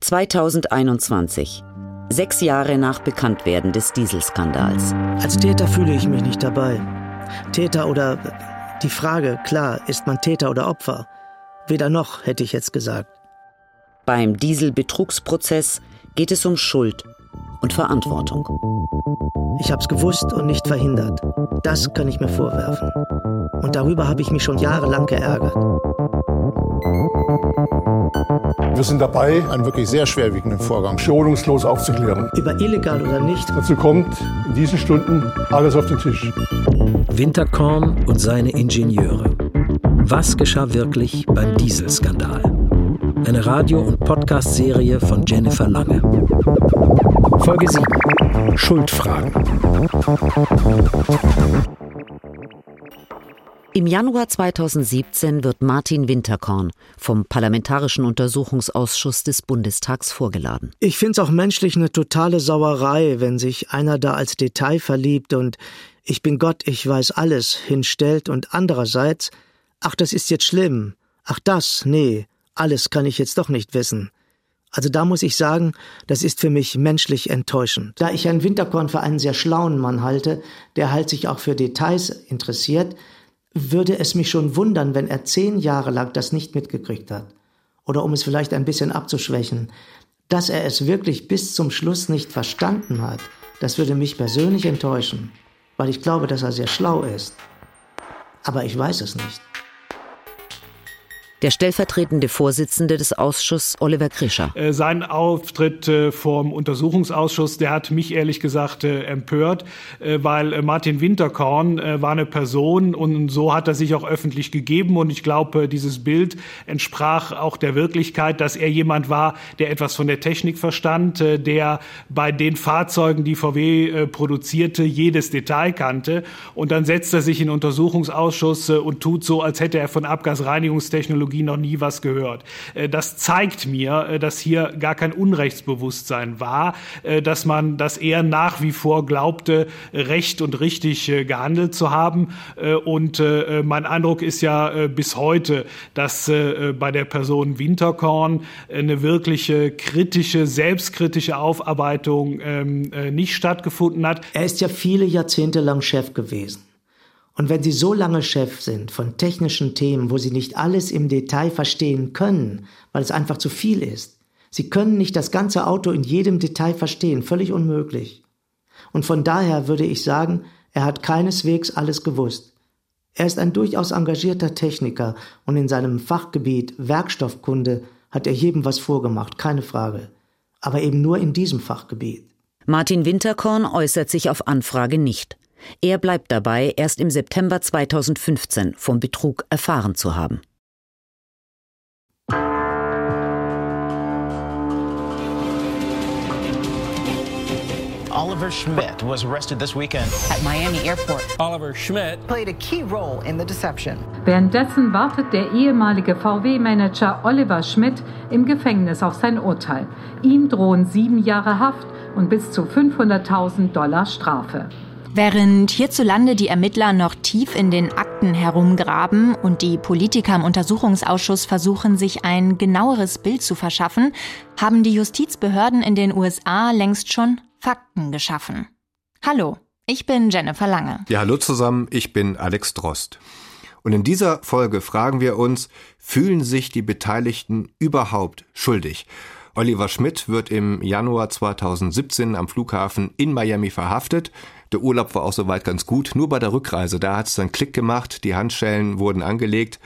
2021. Sechs Jahre nach Bekanntwerden des Dieselskandals. Als Täter fühle ich mich nicht dabei. Täter oder die Frage, klar, ist man Täter oder Opfer? Weder noch, hätte ich jetzt gesagt. Beim Dieselbetrugsprozess geht es um Schuld und Verantwortung. Ich hab's gewusst und nicht verhindert. Das kann ich mir vorwerfen. Und darüber habe ich mich schon jahrelang geärgert. Wir sind dabei, einen wirklich sehr schwerwiegenden Vorgang schonungslos aufzuklären. Über illegal oder nicht. Dazu kommt in diesen Stunden alles auf den Tisch. Winterkorn und seine Ingenieure. Was geschah wirklich beim Dieselskandal? Eine Radio- und Podcast-Serie von Jennifer Lange. Folge 7. Schuldfragen. Im Januar 2017 wird Martin Winterkorn vom Parlamentarischen Untersuchungsausschuss des Bundestags vorgeladen. Ich finde es auch menschlich eine totale Sauerei, wenn sich einer da als Detail verliebt und ich bin Gott, ich weiß alles hinstellt und andererseits, ach, das ist jetzt schlimm. Ach, das, nee, alles kann ich jetzt doch nicht wissen. Also da muss ich sagen, das ist für mich menschlich enttäuschend. Da ich Herrn Winterkorn für einen sehr schlauen Mann halte, der halt sich auch für Details interessiert, würde es mich schon wundern, wenn er zehn Jahre lang das nicht mitgekriegt hat. Oder um es vielleicht ein bisschen abzuschwächen, dass er es wirklich bis zum Schluss nicht verstanden hat, das würde mich persönlich enttäuschen, weil ich glaube, dass er sehr schlau ist. Aber ich weiß es nicht. Der stellvertretende Vorsitzende des Ausschusses, Oliver Krischer. Äh, sein Auftritt äh, vom Untersuchungsausschuss, der hat mich ehrlich gesagt äh, empört, weil Martin Winterkorn war eine Person und so hat er sich auch öffentlich gegeben und ich glaube, dieses Bild entsprach auch der Wirklichkeit, dass er jemand war, der etwas von der Technik verstand, der bei den Fahrzeugen, die VW produzierte, jedes Detail kannte und dann setzt er sich in den Untersuchungsausschuss und tut so, als hätte er von Abgasreinigungstechnologie Technologie noch nie was gehört. Äh, das zeigt mir, äh, dass hier gar kein Unrechtsbewusstsein war, äh, dass man, dass er nach wie vor glaubte, recht und richtig gehandelt zu haben. Und mein Eindruck ist ja bis heute, dass bei der Person Winterkorn eine wirkliche kritische, selbstkritische Aufarbeitung ähm, nicht stattgefunden hat. Er ist ja viele Jahrzehnte lang Chef gewesen. Und wenn Sie so lange Chef sind von technischen Themen, wo Sie nicht alles im Detail verstehen können, weil es einfach zu viel ist, Sie können nicht das ganze Auto in jedem Detail verstehen, völlig unmöglich. Und von daher würde ich sagen, er hat keineswegs alles gewusst. Er ist ein durchaus engagierter Techniker und in seinem Fachgebiet Werkstoffkunde hat er jedem was vorgemacht, keine Frage. Aber eben nur in diesem Fachgebiet. Martin Winterkorn äußert sich auf Anfrage nicht. Er bleibt dabei, erst im September 2015 vom Betrug erfahren zu haben. Oliver Schmidt was arrested this weekend at Miami Airport. Oliver Schmidt played a key role in the deception. Währenddessen wartet der ehemalige VW-Manager Oliver Schmidt im Gefängnis auf sein Urteil. Ihm drohen sieben Jahre Haft und bis zu 500.000 Dollar Strafe. Während hierzulande die Ermittler noch tief in den Akten herumgraben und die Politiker im Untersuchungsausschuss versuchen, sich ein genaueres Bild zu verschaffen, haben die Justizbehörden in den USA längst schon Fakten geschaffen. Hallo, ich bin Jennifer Lange. Ja, hallo zusammen, ich bin Alex Drost. Und in dieser Folge fragen wir uns, fühlen sich die Beteiligten überhaupt schuldig? Oliver Schmidt wird im Januar 2017 am Flughafen in Miami verhaftet. Der Urlaub war auch soweit ganz gut. Nur bei der Rückreise, da hat es dann Klick gemacht, die Handschellen wurden angelegt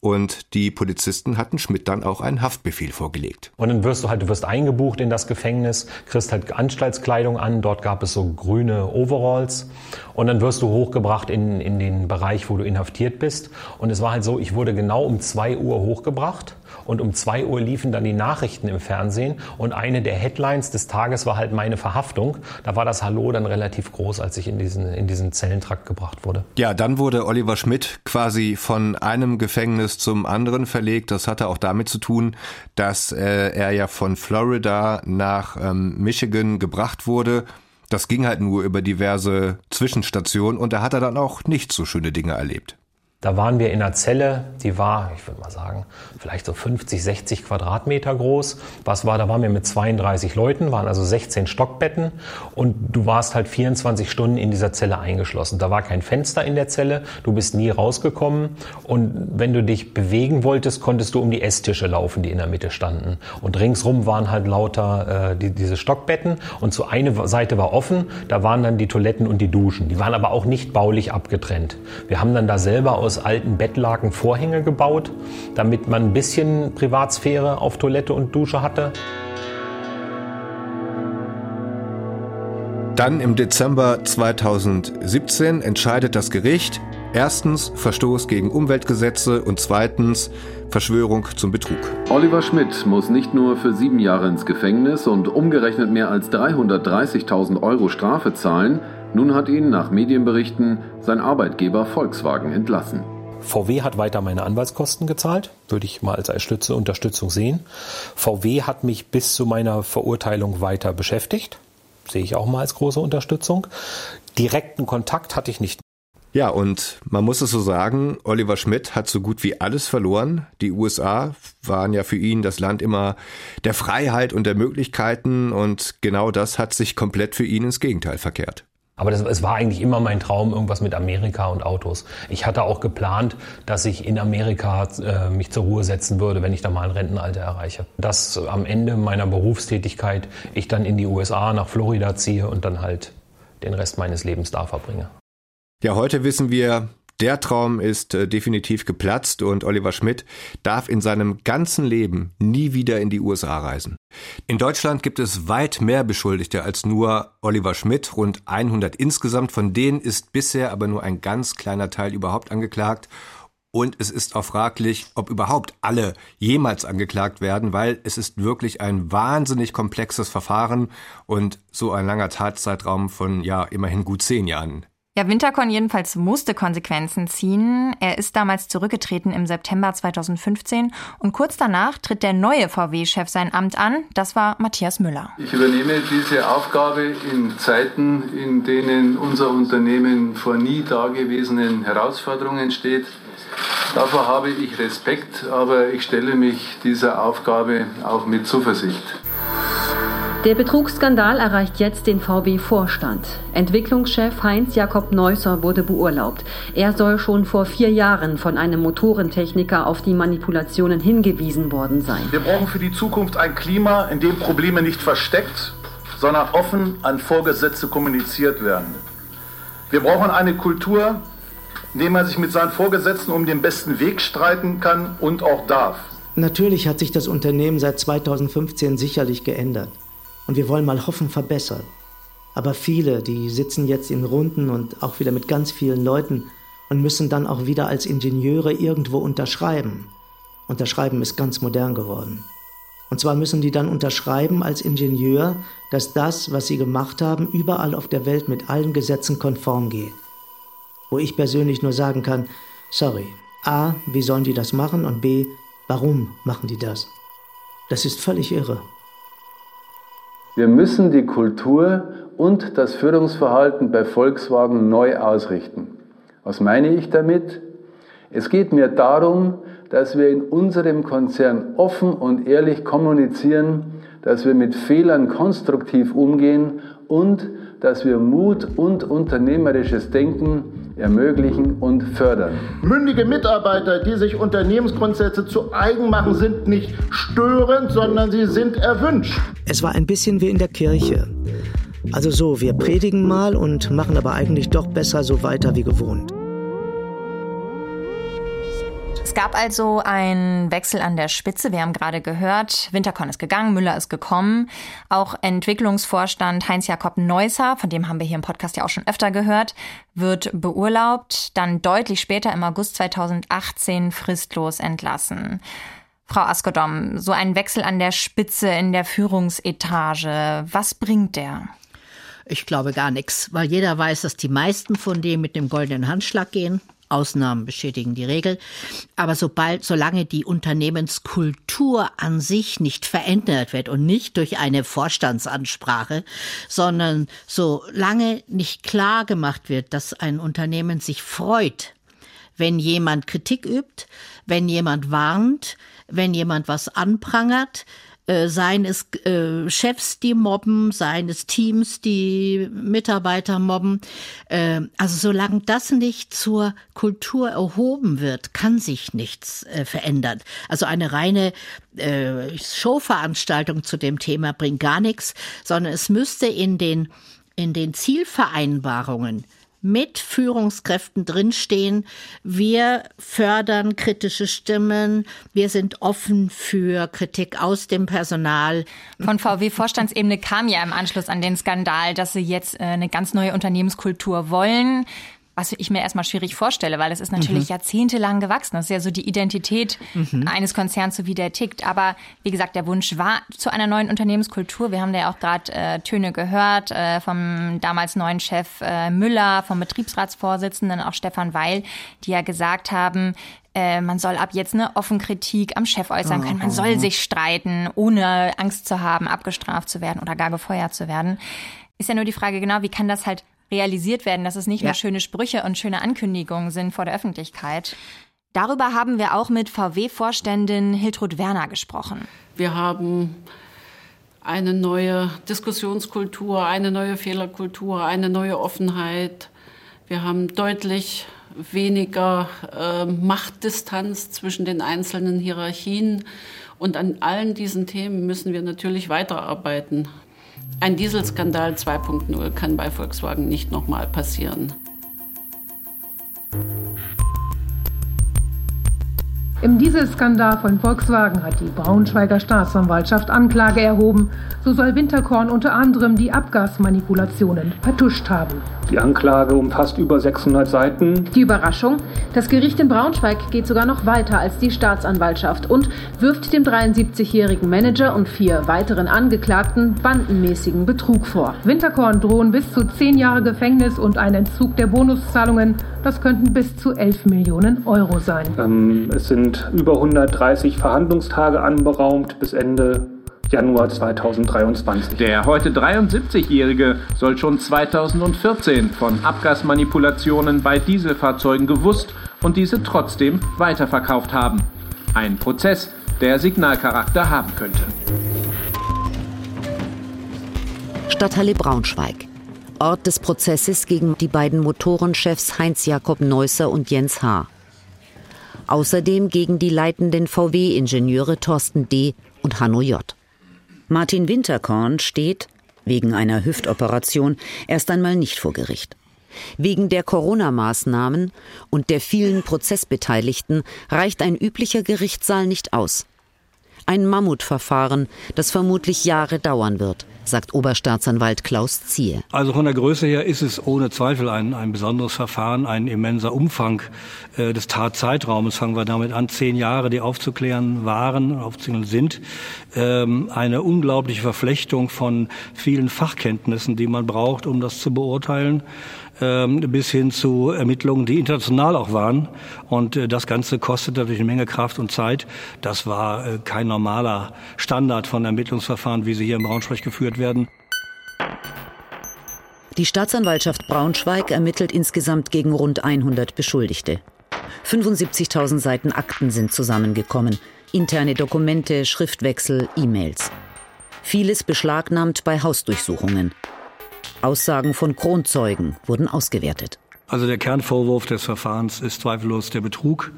und die Polizisten hatten Schmidt dann auch einen Haftbefehl vorgelegt. Und dann wirst du halt, du wirst eingebucht in das Gefängnis, kriegst halt Anstaltskleidung an, dort gab es so grüne Overalls und dann wirst du hochgebracht in, in den Bereich, wo du inhaftiert bist. Und es war halt so, ich wurde genau um zwei Uhr hochgebracht und um zwei Uhr liefen dann die Nachrichten im Fernsehen und eine der Headlines des Tages war halt meine Verhaftung. Da war das Hallo dann relativ groß, als ich in diesen, in diesen Zellentrakt gebracht wurde. Ja, dann wurde Oliver Schmidt quasi von einem Gefängnis zum anderen verlegt. Das hatte auch damit zu tun, dass äh, er ja von Florida nach ähm, Michigan gebracht wurde. Das ging halt nur über diverse Zwischenstationen und da hat er dann auch nicht so schöne Dinge erlebt. Da waren wir in einer Zelle, die war, ich würde mal sagen, vielleicht so 50, 60 Quadratmeter groß. Was war, da waren wir mit 32 Leuten, waren also 16 Stockbetten und du warst halt 24 Stunden in dieser Zelle eingeschlossen. Da war kein Fenster in der Zelle, du bist nie rausgekommen und wenn du dich bewegen wolltest, konntest du um die Esstische laufen, die in der Mitte standen. Und ringsrum waren halt lauter äh, die, diese Stockbetten und zu einer Seite war offen, da waren dann die Toiletten und die Duschen. Die waren aber auch nicht baulich abgetrennt. Wir haben dann da selber aus alten Bettlaken Vorhänge gebaut, damit man ein bisschen Privatsphäre auf Toilette und Dusche hatte. Dann im Dezember 2017 entscheidet das Gericht, erstens Verstoß gegen Umweltgesetze und zweitens Verschwörung zum Betrug. Oliver Schmidt muss nicht nur für sieben Jahre ins Gefängnis und umgerechnet mehr als 330.000 Euro Strafe zahlen, nun hat ihn nach Medienberichten sein Arbeitgeber Volkswagen entlassen. VW hat weiter meine Anwaltskosten gezahlt, würde ich mal als Unterstützung sehen. VW hat mich bis zu meiner Verurteilung weiter beschäftigt, sehe ich auch mal als große Unterstützung. Direkten Kontakt hatte ich nicht. Ja, und man muss es so sagen, Oliver Schmidt hat so gut wie alles verloren. Die USA waren ja für ihn das Land immer der Freiheit und der Möglichkeiten und genau das hat sich komplett für ihn ins Gegenteil verkehrt. Aber das, es war eigentlich immer mein Traum, irgendwas mit Amerika und Autos. Ich hatte auch geplant, dass ich in Amerika äh, mich zur Ruhe setzen würde, wenn ich da mal ein Rentenalter erreiche. Dass am Ende meiner Berufstätigkeit ich dann in die USA, nach Florida ziehe und dann halt den Rest meines Lebens da verbringe. Ja, heute wissen wir, der Traum ist äh, definitiv geplatzt und Oliver Schmidt darf in seinem ganzen Leben nie wieder in die USA reisen. In Deutschland gibt es weit mehr Beschuldigte als nur Oliver Schmidt, rund 100 insgesamt. Von denen ist bisher aber nur ein ganz kleiner Teil überhaupt angeklagt. Und es ist auch fraglich, ob überhaupt alle jemals angeklagt werden, weil es ist wirklich ein wahnsinnig komplexes Verfahren und so ein langer Tatzeitraum von ja immerhin gut zehn Jahren ja, Winterkorn jedenfalls musste Konsequenzen ziehen. Er ist damals zurückgetreten im September 2015 und kurz danach tritt der neue VW-Chef sein Amt an. Das war Matthias Müller. Ich übernehme diese Aufgabe in Zeiten, in denen unser Unternehmen vor nie dagewesenen Herausforderungen steht. Davor habe ich Respekt, aber ich stelle mich dieser Aufgabe auch mit Zuversicht. Der Betrugsskandal erreicht jetzt den VW-Vorstand. Entwicklungschef Heinz Jakob Neusser wurde beurlaubt. Er soll schon vor vier Jahren von einem Motorentechniker auf die Manipulationen hingewiesen worden sein. Wir brauchen für die Zukunft ein Klima, in dem Probleme nicht versteckt, sondern offen an Vorgesetzte kommuniziert werden. Wir brauchen eine Kultur, in der man sich mit seinen Vorgesetzten um den besten Weg streiten kann und auch darf. Natürlich hat sich das Unternehmen seit 2015 sicherlich geändert. Und wir wollen mal hoffen, verbessern. Aber viele, die sitzen jetzt in Runden und auch wieder mit ganz vielen Leuten und müssen dann auch wieder als Ingenieure irgendwo unterschreiben. Unterschreiben ist ganz modern geworden. Und zwar müssen die dann unterschreiben als Ingenieur, dass das, was sie gemacht haben, überall auf der Welt mit allen Gesetzen konform geht. Wo ich persönlich nur sagen kann, sorry, a, wie sollen die das machen und b, warum machen die das? Das ist völlig irre. Wir müssen die Kultur und das Führungsverhalten bei Volkswagen neu ausrichten. Was meine ich damit? Es geht mir darum, dass wir in unserem Konzern offen und ehrlich kommunizieren, dass wir mit Fehlern konstruktiv umgehen und dass wir Mut und unternehmerisches Denken ermöglichen und fördern. Mündige Mitarbeiter, die sich Unternehmensgrundsätze zu eigen machen, sind nicht störend, sondern sie sind erwünscht. Es war ein bisschen wie in der Kirche. Also so, wir predigen mal und machen aber eigentlich doch besser so weiter wie gewohnt. Gab also einen Wechsel an der Spitze. Wir haben gerade gehört, Winterkorn ist gegangen, Müller ist gekommen. Auch Entwicklungsvorstand Heinz-Jakob Neusser, von dem haben wir hier im Podcast ja auch schon öfter gehört, wird beurlaubt, dann deutlich später im August 2018 fristlos entlassen. Frau Askodom, so ein Wechsel an der Spitze in der Führungsetage, was bringt der? Ich glaube gar nichts, weil jeder weiß, dass die meisten von denen mit dem goldenen Handschlag gehen. Ausnahmen bestätigen die Regel. Aber sobald, solange die Unternehmenskultur an sich nicht verändert wird und nicht durch eine Vorstandsansprache, sondern solange nicht klar gemacht wird, dass ein Unternehmen sich freut, wenn jemand Kritik übt, wenn jemand warnt, wenn jemand was anprangert, äh, seien es äh, Chefs, die mobben, seien es Teams, die Mitarbeiter mobben. Äh, also solange das nicht zur Kultur erhoben wird, kann sich nichts äh, verändern. Also eine reine äh, Showveranstaltung zu dem Thema bringt gar nichts, sondern es müsste in den in den Zielvereinbarungen mit Führungskräften drinstehen. Wir fördern kritische Stimmen. Wir sind offen für Kritik aus dem Personal. Von VW-Vorstandsebene kam ja im Anschluss an den Skandal, dass sie jetzt äh, eine ganz neue Unternehmenskultur wollen was ich mir erstmal schwierig vorstelle, weil es ist natürlich mhm. jahrzehntelang gewachsen. Das ist ja so die Identität mhm. eines Konzerns, so wie der tickt. Aber wie gesagt, der Wunsch war zu einer neuen Unternehmenskultur. Wir haben da ja auch gerade äh, Töne gehört äh, vom damals neuen Chef äh, Müller, vom Betriebsratsvorsitzenden, auch Stefan Weil, die ja gesagt haben, äh, man soll ab jetzt eine offen Kritik am Chef äußern können. Man soll mhm. sich streiten, ohne Angst zu haben, abgestraft zu werden oder gar gefeuert zu werden. Ist ja nur die Frage, genau, wie kann das halt realisiert werden, dass es nicht ja. nur schöne Sprüche und schöne Ankündigungen sind vor der Öffentlichkeit. Darüber haben wir auch mit VW-Vorständin Hiltrud Werner gesprochen. Wir haben eine neue Diskussionskultur, eine neue Fehlerkultur, eine neue Offenheit. Wir haben deutlich weniger äh, Machtdistanz zwischen den einzelnen Hierarchien. Und an allen diesen Themen müssen wir natürlich weiterarbeiten. Ein Dieselskandal 2.0 kann bei Volkswagen nicht nochmal passieren. Im Dieselskandal von Volkswagen hat die Braunschweiger Staatsanwaltschaft Anklage erhoben. So soll Winterkorn unter anderem die Abgasmanipulationen vertuscht haben. Die Anklage umfasst über 600 Seiten. Die Überraschung? Das Gericht in Braunschweig geht sogar noch weiter als die Staatsanwaltschaft und wirft dem 73-jährigen Manager und vier weiteren Angeklagten bandenmäßigen Betrug vor. Winterkorn drohen bis zu zehn Jahre Gefängnis und ein Entzug der Bonuszahlungen. Das könnten bis zu 11 Millionen Euro sein. Ähm, es sind sind über 130 Verhandlungstage anberaumt bis Ende Januar 2023. Der heute 73-Jährige soll schon 2014 von Abgasmanipulationen bei Dieselfahrzeugen gewusst und diese trotzdem weiterverkauft haben. Ein Prozess, der Signalcharakter haben könnte. Stadthalle Braunschweig. Ort des Prozesses gegen die beiden Motorenchefs Heinz Jakob Neusser und Jens H außerdem gegen die leitenden VW-Ingenieure Thorsten D. und Hanno J. Martin Winterkorn steht, wegen einer Hüftoperation, erst einmal nicht vor Gericht. Wegen der Corona-Maßnahmen und der vielen Prozessbeteiligten reicht ein üblicher Gerichtssaal nicht aus. Ein Mammutverfahren, das vermutlich Jahre dauern wird sagt Oberstaatsanwalt Klaus Ziehe. Also von der Größe her ist es ohne Zweifel ein, ein besonderes Verfahren, ein immenser Umfang äh, des Tatzeitraumes. Fangen wir damit an, zehn Jahre, die aufzuklären waren, aufzuklären sind. Ähm, eine unglaubliche Verflechtung von vielen Fachkenntnissen, die man braucht, um das zu beurteilen ähm, bis hin zu Ermittlungen, die international auch waren. Und äh, das Ganze kostet natürlich eine Menge Kraft und Zeit. Das war äh, kein normaler Standard von Ermittlungsverfahren, wie sie hier in Braunschweig geführt werden. Die Staatsanwaltschaft Braunschweig ermittelt insgesamt gegen rund 100 Beschuldigte. 75.000 Seiten Akten sind zusammengekommen. Interne Dokumente, Schriftwechsel, E-Mails. Vieles beschlagnahmt bei Hausdurchsuchungen. Aussagen von Kronzeugen wurden ausgewertet. Also der Kernvorwurf des Verfahrens ist zweifellos der Betrug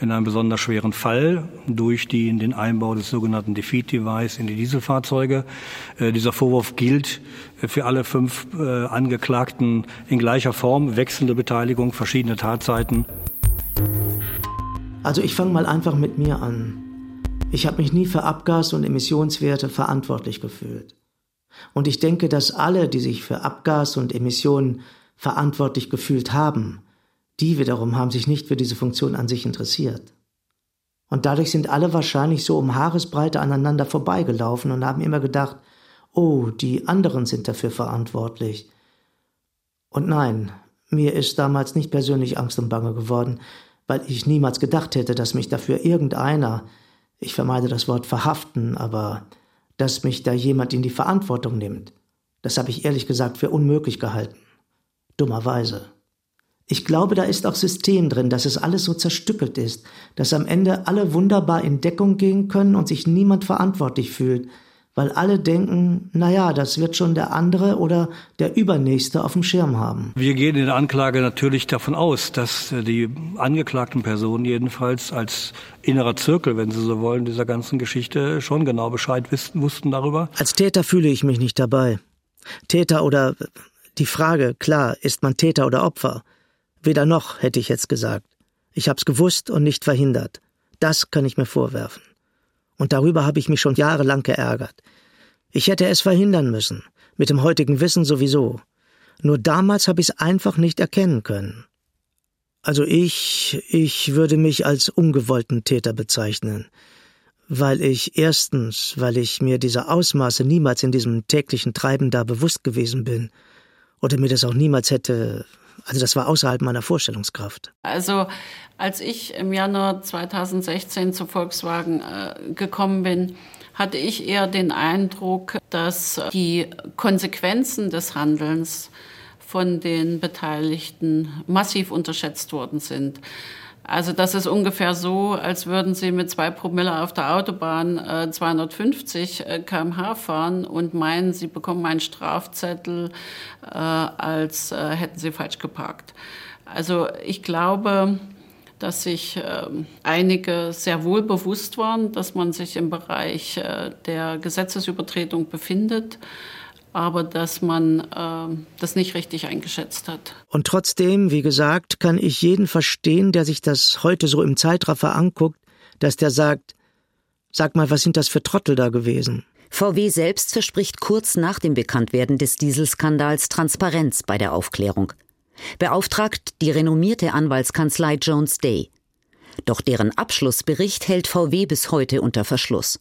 in einem besonders schweren Fall durch die, den Einbau des sogenannten Defeat-Device in die Dieselfahrzeuge. Äh, dieser Vorwurf gilt für alle fünf äh, Angeklagten in gleicher Form, wechselnde Beteiligung, verschiedene Tatzeiten. Also ich fange mal einfach mit mir an. Ich habe mich nie für Abgas- und Emissionswerte verantwortlich gefühlt. Und ich denke, dass alle, die sich für Abgas und Emissionen verantwortlich gefühlt haben, die wiederum haben sich nicht für diese Funktion an sich interessiert. Und dadurch sind alle wahrscheinlich so um Haaresbreite aneinander vorbeigelaufen und haben immer gedacht, oh, die anderen sind dafür verantwortlich. Und nein, mir ist damals nicht persönlich Angst und Bange geworden, weil ich niemals gedacht hätte, dass mich dafür irgendeiner, ich vermeide das Wort verhaften, aber dass mich da jemand in die Verantwortung nimmt. Das habe ich ehrlich gesagt für unmöglich gehalten. Dummerweise. Ich glaube, da ist auch System drin, dass es alles so zerstückelt ist, dass am Ende alle wunderbar in Deckung gehen können und sich niemand verantwortlich fühlt, weil alle denken, naja, das wird schon der andere oder der Übernächste auf dem Schirm haben. Wir gehen in der Anklage natürlich davon aus, dass die angeklagten Personen jedenfalls als innerer Zirkel, wenn Sie so wollen, dieser ganzen Geschichte schon genau Bescheid wissen, wussten darüber. Als Täter fühle ich mich nicht dabei. Täter oder die Frage, klar, ist man Täter oder Opfer? Weder noch, hätte ich jetzt gesagt. Ich hab's gewusst und nicht verhindert. Das kann ich mir vorwerfen. Und darüber habe ich mich schon jahrelang geärgert. Ich hätte es verhindern müssen, mit dem heutigen Wissen sowieso. Nur damals habe ich es einfach nicht erkennen können. Also ich, ich würde mich als ungewollten Täter bezeichnen, weil ich erstens, weil ich mir dieser Ausmaße niemals in diesem täglichen Treiben da bewusst gewesen bin oder mir das auch niemals hätte also das war außerhalb meiner Vorstellungskraft. Also als ich im Januar 2016 zu Volkswagen äh, gekommen bin, hatte ich eher den Eindruck, dass die Konsequenzen des Handelns von den Beteiligten massiv unterschätzt worden sind. Also das ist ungefähr so, als würden Sie mit zwei Promille auf der Autobahn äh, 250 äh, km/h fahren und meinen, Sie bekommen einen Strafzettel, äh, als äh, hätten Sie falsch geparkt. Also ich glaube, dass sich ähm, einige sehr wohl bewusst waren, dass man sich im Bereich äh, der Gesetzesübertretung befindet aber dass man äh, das nicht richtig eingeschätzt hat. Und trotzdem, wie gesagt, kann ich jeden verstehen, der sich das heute so im Zeitraffer anguckt, dass der sagt, sag mal, was sind das für Trottel da gewesen? VW selbst verspricht kurz nach dem Bekanntwerden des Dieselskandals Transparenz bei der Aufklärung. Beauftragt die renommierte Anwaltskanzlei Jones Day. Doch deren Abschlussbericht hält VW bis heute unter Verschluss.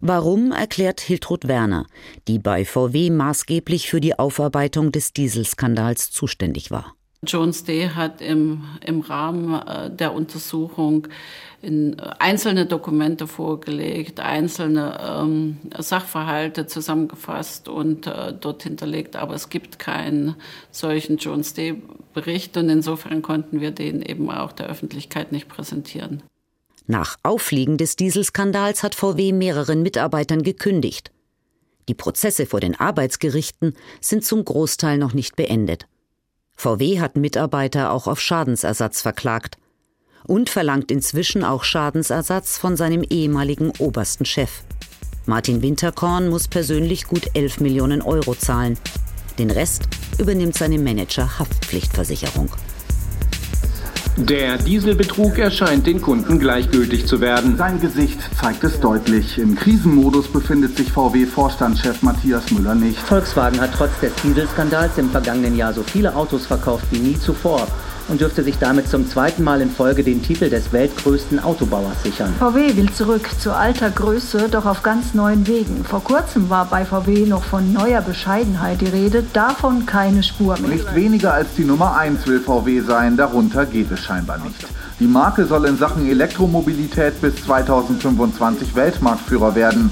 Warum, erklärt Hiltrud Werner, die bei VW maßgeblich für die Aufarbeitung des Dieselskandals zuständig war. Jones Day hat im, im Rahmen äh, der Untersuchung äh, einzelne Dokumente vorgelegt, einzelne ähm, Sachverhalte zusammengefasst und äh, dort hinterlegt. Aber es gibt keinen solchen Jones Day-Bericht und insofern konnten wir den eben auch der Öffentlichkeit nicht präsentieren. Nach Auffliegen des Dieselskandals hat VW mehreren Mitarbeitern gekündigt. Die Prozesse vor den Arbeitsgerichten sind zum Großteil noch nicht beendet. VW hat Mitarbeiter auch auf Schadensersatz verklagt und verlangt inzwischen auch Schadensersatz von seinem ehemaligen obersten Chef. Martin Winterkorn muss persönlich gut 11 Millionen Euro zahlen. Den Rest übernimmt seine Manager Haftpflichtversicherung. Der Dieselbetrug erscheint den Kunden gleichgültig zu werden. Sein Gesicht zeigt es deutlich. Im Krisenmodus befindet sich VW-Vorstandschef Matthias Müller nicht. Volkswagen hat trotz des Dieselskandals im vergangenen Jahr so viele Autos verkauft wie nie zuvor und dürfte sich damit zum zweiten Mal in Folge den Titel des weltgrößten Autobauers sichern. VW will zurück zu alter Größe, doch auf ganz neuen Wegen. Vor kurzem war bei VW noch von neuer Bescheidenheit die Rede, davon keine Spur mehr. Nicht weniger als die Nummer 1 will VW sein, darunter geht es scheinbar nicht. Die Marke soll in Sachen Elektromobilität bis 2025 Weltmarktführer werden.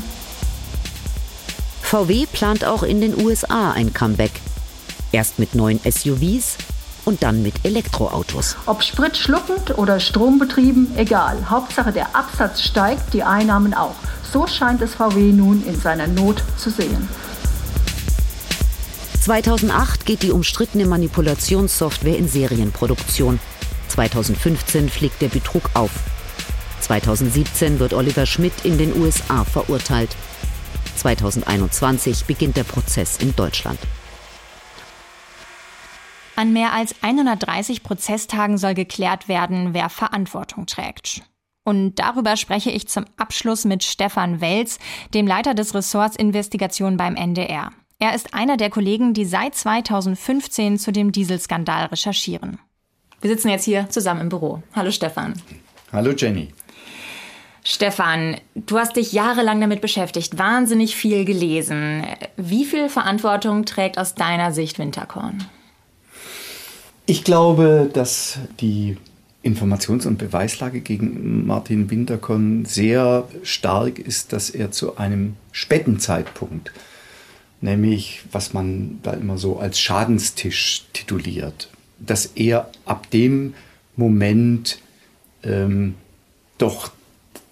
VW plant auch in den USA ein Comeback. Erst mit neuen SUVs, und dann mit Elektroautos. Ob spritschluckend oder strombetrieben, egal. Hauptsache der Absatz steigt, die Einnahmen auch. So scheint es VW nun in seiner Not zu sehen. 2008 geht die umstrittene Manipulationssoftware in Serienproduktion. 2015 fliegt der Betrug auf. 2017 wird Oliver Schmidt in den USA verurteilt. 2021 beginnt der Prozess in Deutschland. An mehr als 130 Prozesstagen soll geklärt werden, wer Verantwortung trägt. Und darüber spreche ich zum Abschluss mit Stefan Welz, dem Leiter des Ressorts Investigation beim NDR. Er ist einer der Kollegen, die seit 2015 zu dem Dieselskandal recherchieren. Wir sitzen jetzt hier zusammen im Büro. Hallo Stefan. Hallo Jenny. Stefan, du hast dich jahrelang damit beschäftigt, wahnsinnig viel gelesen. Wie viel Verantwortung trägt aus deiner Sicht Winterkorn? Ich glaube, dass die Informations- und Beweislage gegen Martin Winterkorn sehr stark ist, dass er zu einem späten Zeitpunkt, nämlich was man da immer so als Schadenstisch tituliert, dass er ab dem Moment ähm, doch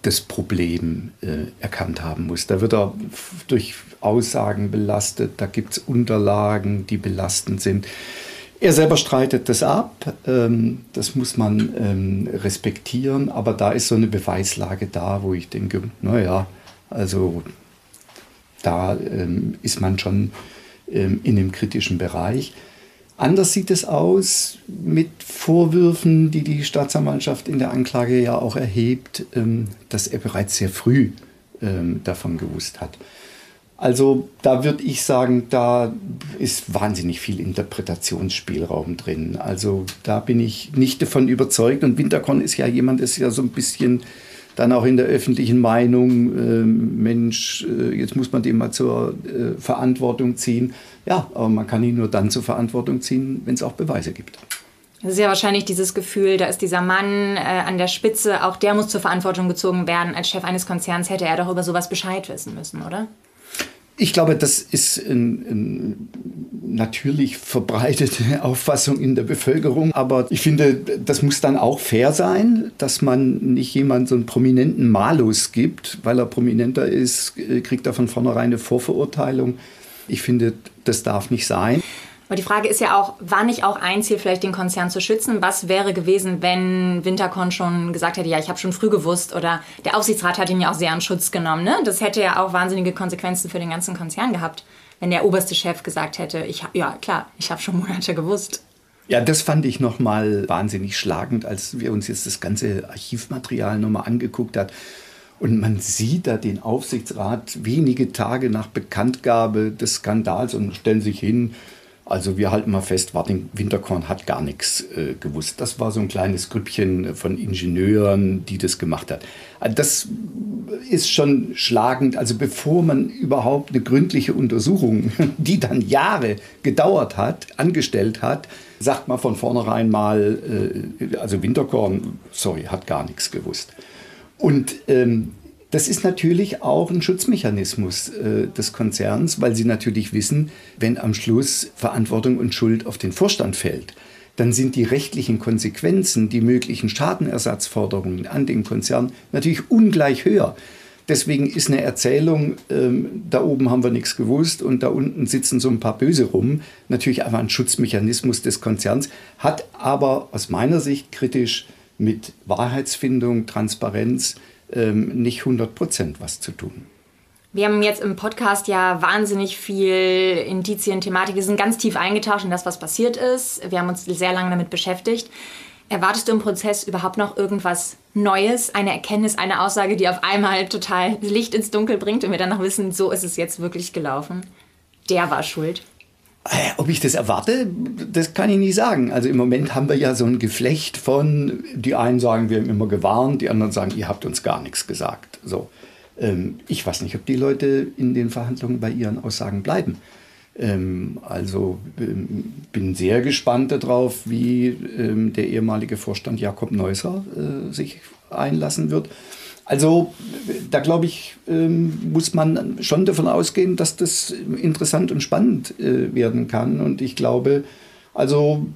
das Problem äh, erkannt haben muss. Da wird er durch Aussagen belastet, da gibt es Unterlagen, die belastend sind. Er selber streitet das ab, ähm, das muss man ähm, respektieren, aber da ist so eine Beweislage da, wo ich denke, naja, also da ähm, ist man schon in einem kritischen Bereich. Anders sieht es aus mit Vorwürfen, die die Staatsanwaltschaft in der Anklage ja auch erhebt, dass er bereits sehr früh davon gewusst hat. Also da würde ich sagen, da ist wahnsinnig viel Interpretationsspielraum drin. Also da bin ich nicht davon überzeugt. Und Winterkorn ist ja jemand, ist ja so ein bisschen dann auch in der öffentlichen Meinung, äh, Mensch, äh, jetzt muss man den mal zur äh, Verantwortung ziehen. Ja, aber man kann ihn nur dann zur Verantwortung ziehen, wenn es auch Beweise gibt. Das ist ja wahrscheinlich dieses Gefühl, da ist dieser Mann äh, an der Spitze, auch der muss zur Verantwortung gezogen werden. Als Chef eines Konzerns hätte er doch über sowas Bescheid wissen müssen, oder? Ich glaube, das ist eine natürlich verbreitete Auffassung in der Bevölkerung. Aber ich finde, das muss dann auch fair sein, dass man nicht jemand so einen prominenten Malus gibt, weil er prominenter ist, kriegt er von vornherein eine Vorverurteilung. Ich finde, das darf nicht sein. Aber die Frage ist ja auch, war nicht auch ein Ziel, vielleicht den Konzern zu schützen? Was wäre gewesen, wenn Winterkorn schon gesagt hätte, ja, ich habe schon früh gewusst oder der Aufsichtsrat hat ihn ja auch sehr in Schutz genommen. Ne? Das hätte ja auch wahnsinnige Konsequenzen für den ganzen Konzern gehabt, wenn der oberste Chef gesagt hätte, ich ja klar, ich habe schon Monate gewusst. Ja, das fand ich nochmal wahnsinnig schlagend, als wir uns jetzt das ganze Archivmaterial nochmal angeguckt haben. Und man sieht da den Aufsichtsrat wenige Tage nach Bekanntgabe des Skandals und stellen sich hin, also wir halten mal fest, Martin Winterkorn hat gar nichts äh, gewusst. Das war so ein kleines Grüppchen von Ingenieuren, die das gemacht hat. Also das ist schon schlagend. Also bevor man überhaupt eine gründliche Untersuchung, die dann Jahre gedauert hat, angestellt hat, sagt man von vornherein mal, äh, also Winterkorn, sorry, hat gar nichts gewusst. Und ähm, das ist natürlich auch ein Schutzmechanismus äh, des Konzerns, weil sie natürlich wissen, wenn am Schluss Verantwortung und Schuld auf den Vorstand fällt, dann sind die rechtlichen Konsequenzen, die möglichen Schadenersatzforderungen an den Konzern natürlich ungleich höher. Deswegen ist eine Erzählung, ähm, da oben haben wir nichts gewusst und da unten sitzen so ein paar Böse rum, natürlich einfach ein Schutzmechanismus des Konzerns, hat aber aus meiner Sicht kritisch mit Wahrheitsfindung, Transparenz, ähm, nicht 100 Prozent was zu tun. Wir haben jetzt im Podcast ja wahnsinnig viel Indizien, Thematik. Wir sind ganz tief eingetaucht in das, was passiert ist. Wir haben uns sehr lange damit beschäftigt. Erwartest du im Prozess überhaupt noch irgendwas Neues, eine Erkenntnis, eine Aussage, die auf einmal total Licht ins Dunkel bringt und wir dann noch wissen, so ist es jetzt wirklich gelaufen? Der war schuld. Äh, ob ich das erwarte, das kann ich nicht sagen. Also im Moment haben wir ja so ein Geflecht von, die einen sagen, wir haben immer gewarnt, die anderen sagen, ihr habt uns gar nichts gesagt. So. Ähm, ich weiß nicht, ob die Leute in den Verhandlungen bei ihren Aussagen bleiben. Ähm, also ähm, bin sehr gespannt darauf, wie der ehemalige Vorstand Jakob Neusser äh, sich einlassen wird. Also da glaube ich, ähm, muss man schon davon ausgehen, dass das interessant und spannend äh, werden kann. Und ich glaube, also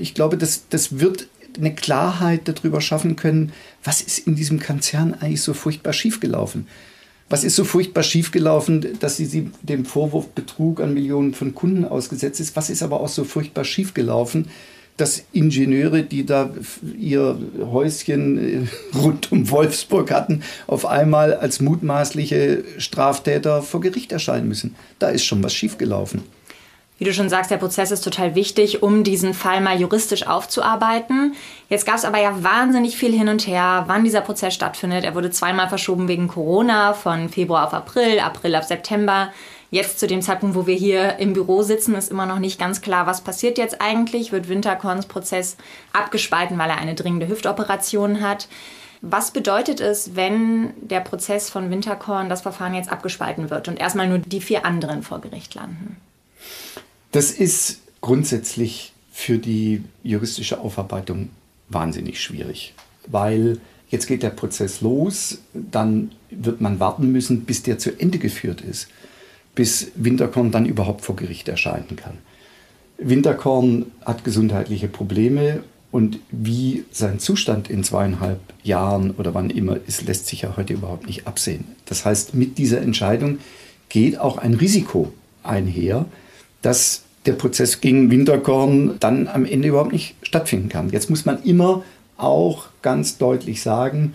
ich glaube, das, das wird eine Klarheit darüber schaffen können, was ist in diesem Konzern eigentlich so furchtbar schiefgelaufen. Was ist so furchtbar schiefgelaufen, dass sie dem Vorwurf Betrug an Millionen von Kunden ausgesetzt ist? Was ist aber auch so furchtbar schiefgelaufen, dass Ingenieure, die da ihr Häuschen äh, rund um Wolfsburg hatten, auf einmal als mutmaßliche Straftäter vor Gericht erscheinen müssen. Da ist schon was schiefgelaufen. Wie du schon sagst, der Prozess ist total wichtig, um diesen Fall mal juristisch aufzuarbeiten. Jetzt gab es aber ja wahnsinnig viel hin und her, wann dieser Prozess stattfindet. Er wurde zweimal verschoben wegen Corona, von Februar auf April, April auf September. Jetzt zu dem Zeitpunkt, wo wir hier im Büro sitzen, ist immer noch nicht ganz klar, was passiert jetzt eigentlich. Wird Winterkorns Prozess abgespalten, weil er eine dringende Hüftoperation hat? Was bedeutet es, wenn der Prozess von Winterkorn, das Verfahren jetzt abgespalten wird und erstmal nur die vier anderen vor Gericht landen? Das ist grundsätzlich für die juristische Aufarbeitung wahnsinnig schwierig, weil jetzt geht der Prozess los, dann wird man warten müssen, bis der zu Ende geführt ist bis Winterkorn dann überhaupt vor Gericht erscheinen kann. Winterkorn hat gesundheitliche Probleme und wie sein Zustand in zweieinhalb Jahren oder wann immer ist, lässt sich ja heute überhaupt nicht absehen. Das heißt, mit dieser Entscheidung geht auch ein Risiko einher, dass der Prozess gegen Winterkorn dann am Ende überhaupt nicht stattfinden kann. Jetzt muss man immer auch ganz deutlich sagen,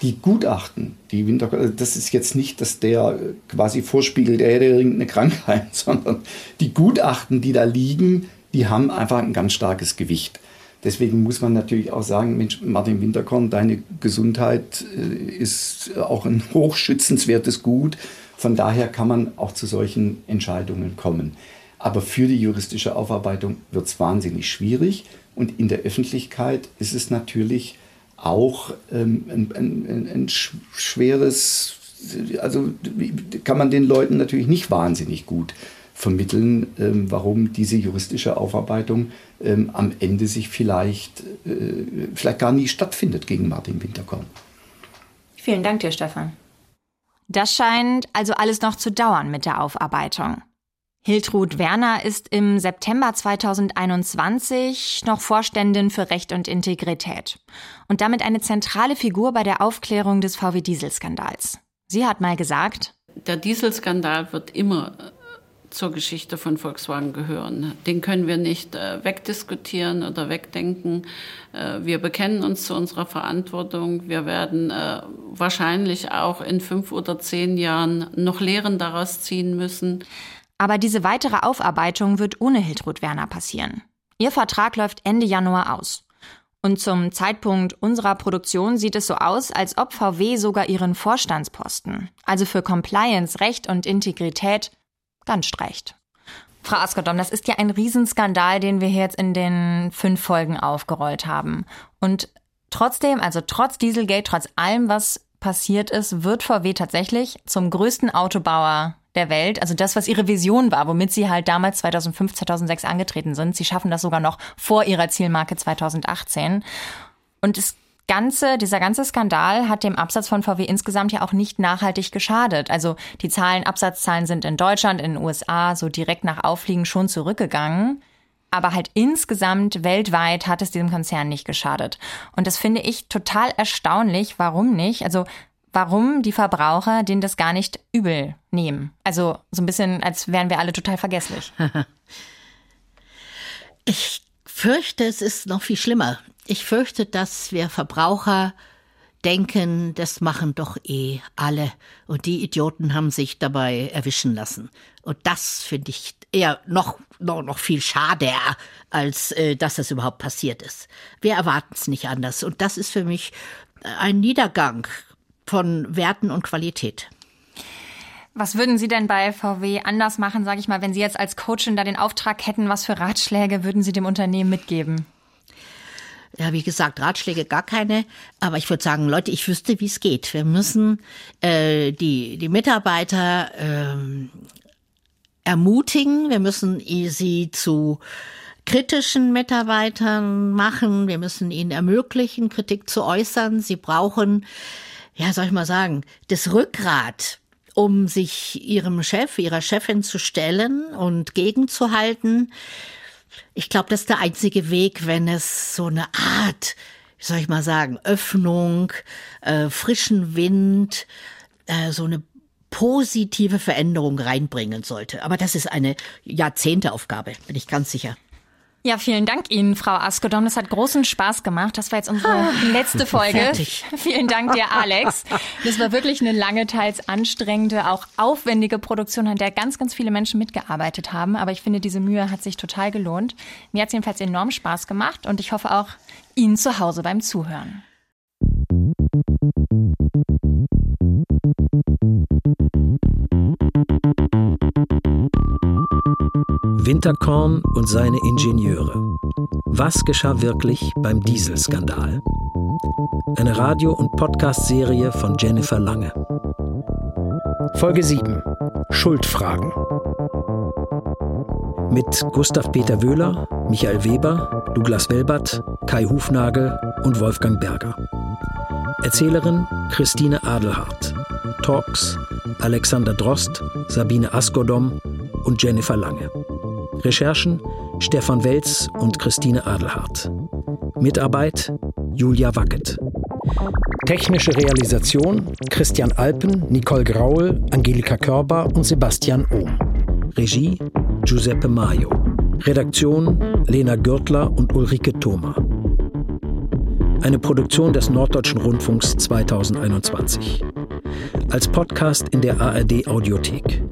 die Gutachten, die Winterkorn, also das ist jetzt nicht, dass der quasi vorspiegelt, er hätte irgendeine Krankheit, sondern die Gutachten, die da liegen, die haben einfach ein ganz starkes Gewicht. Deswegen muss man natürlich auch sagen, Mensch, Martin Winterkorn, deine Gesundheit äh, ist auch ein hochschützenswertes Gut. Von daher kann man auch zu solchen Entscheidungen kommen. Aber für die juristische Aufarbeitung wird es wahnsinnig schwierig. Und in der Öffentlichkeit ist es natürlich auch ähm, ein, ein, ein schweres, also kann man den Leuten natürlich nicht wahnsinnig gut vermitteln, ähm, warum diese juristische Aufarbeitung ähm, am Ende sich vielleicht, äh, vielleicht gar nie stattfindet gegen Martin Winterkorn. Vielen Dank dir, Stefan. Das scheint also alles noch zu dauern mit der Aufarbeitung. Hiltrud Werner ist im September 2021 noch Vorständin für Recht und Integrität und damit eine zentrale Figur bei der Aufklärung des VW-Dieselskandals. Sie hat mal gesagt, der Dieselskandal wird immer zur Geschichte von Volkswagen gehören. Den können wir nicht äh, wegdiskutieren oder wegdenken. Äh, wir bekennen uns zu unserer Verantwortung. Wir werden äh, wahrscheinlich auch in fünf oder zehn Jahren noch Lehren daraus ziehen müssen. Aber diese weitere Aufarbeitung wird ohne Hiltrud Werner passieren. Ihr Vertrag läuft Ende Januar aus. Und zum Zeitpunkt unserer Produktion sieht es so aus, als ob VW sogar ihren Vorstandsposten, also für Compliance, Recht und Integrität, ganz streicht. Frau Askodom, das ist ja ein Riesenskandal, den wir hier jetzt in den fünf Folgen aufgerollt haben. Und trotzdem, also trotz Dieselgate, trotz allem, was passiert ist, wird VW tatsächlich zum größten Autobauer der Welt. Also das, was ihre Vision war, womit sie halt damals 2005, 2006 angetreten sind. Sie schaffen das sogar noch vor ihrer Zielmarke 2018. Und es ganze, dieser ganze Skandal hat dem Absatz von VW insgesamt ja auch nicht nachhaltig geschadet. Also die Zahlen, Absatzzahlen sind in Deutschland, in den USA so direkt nach Auffliegen schon zurückgegangen. Aber halt insgesamt weltweit hat es diesem Konzern nicht geschadet. Und das finde ich total erstaunlich. Warum nicht? Also warum die Verbraucher denen das gar nicht übel nehmen. Also so ein bisschen, als wären wir alle total vergesslich. ich fürchte, es ist noch viel schlimmer. Ich fürchte, dass wir Verbraucher denken, das machen doch eh alle. Und die Idioten haben sich dabei erwischen lassen. Und das finde ich eher noch, noch, noch viel schader, als äh, dass das überhaupt passiert ist. Wir erwarten es nicht anders. Und das ist für mich ein Niedergang von Werten und Qualität. Was würden Sie denn bei VW anders machen, sage ich mal, wenn Sie jetzt als Coachin da den Auftrag hätten, was für Ratschläge würden Sie dem Unternehmen mitgeben? Ja, wie gesagt, Ratschläge gar keine. Aber ich würde sagen, Leute, ich wüsste, wie es geht. Wir müssen äh, die, die Mitarbeiter äh, ermutigen. Wir müssen sie zu kritischen Mitarbeitern machen. Wir müssen ihnen ermöglichen, Kritik zu äußern. Sie brauchen, ja, soll ich mal sagen, das Rückgrat, um sich ihrem Chef, ihrer Chefin zu stellen und gegenzuhalten. Ich glaube, das ist der einzige Weg, wenn es so eine Art, soll ich mal sagen, Öffnung, äh, frischen Wind, äh, so eine positive Veränderung reinbringen sollte. Aber das ist eine Jahrzehnteaufgabe, bin ich ganz sicher. Ja, vielen Dank Ihnen, Frau Askedom. Das hat großen Spaß gemacht. Das war jetzt unsere ah, letzte Folge. Fertig. Vielen Dank dir, Alex. Das war wirklich eine lange, teils anstrengende, auch aufwendige Produktion, an der ganz, ganz viele Menschen mitgearbeitet haben. Aber ich finde, diese Mühe hat sich total gelohnt. Mir hat es jedenfalls enorm Spaß gemacht und ich hoffe auch Ihnen zu Hause beim Zuhören. Winterkorn und seine Ingenieure. Was geschah wirklich beim Dieselskandal? Eine Radio- und Podcast-Serie von Jennifer Lange. Folge 7. Schuldfragen. Mit Gustav Peter Wöhler, Michael Weber, Douglas Welbert, Kai Hufnagel und Wolfgang Berger. Erzählerin Christine Adelhardt. Talks Alexander Drost, Sabine Askodom und Jennifer Lange. Recherchen Stefan Welz und Christine Adelhardt. Mitarbeit Julia Wackett. Technische Realisation Christian Alpen, Nicole Graul, Angelika Körber und Sebastian Ohm. Regie Giuseppe Maio. Redaktion Lena Gürtler und Ulrike Thoma. Eine Produktion des Norddeutschen Rundfunks 2021. Als Podcast in der ARD Audiothek.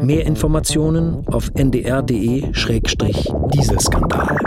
Mehr Informationen auf ndr.de-dieselskandal.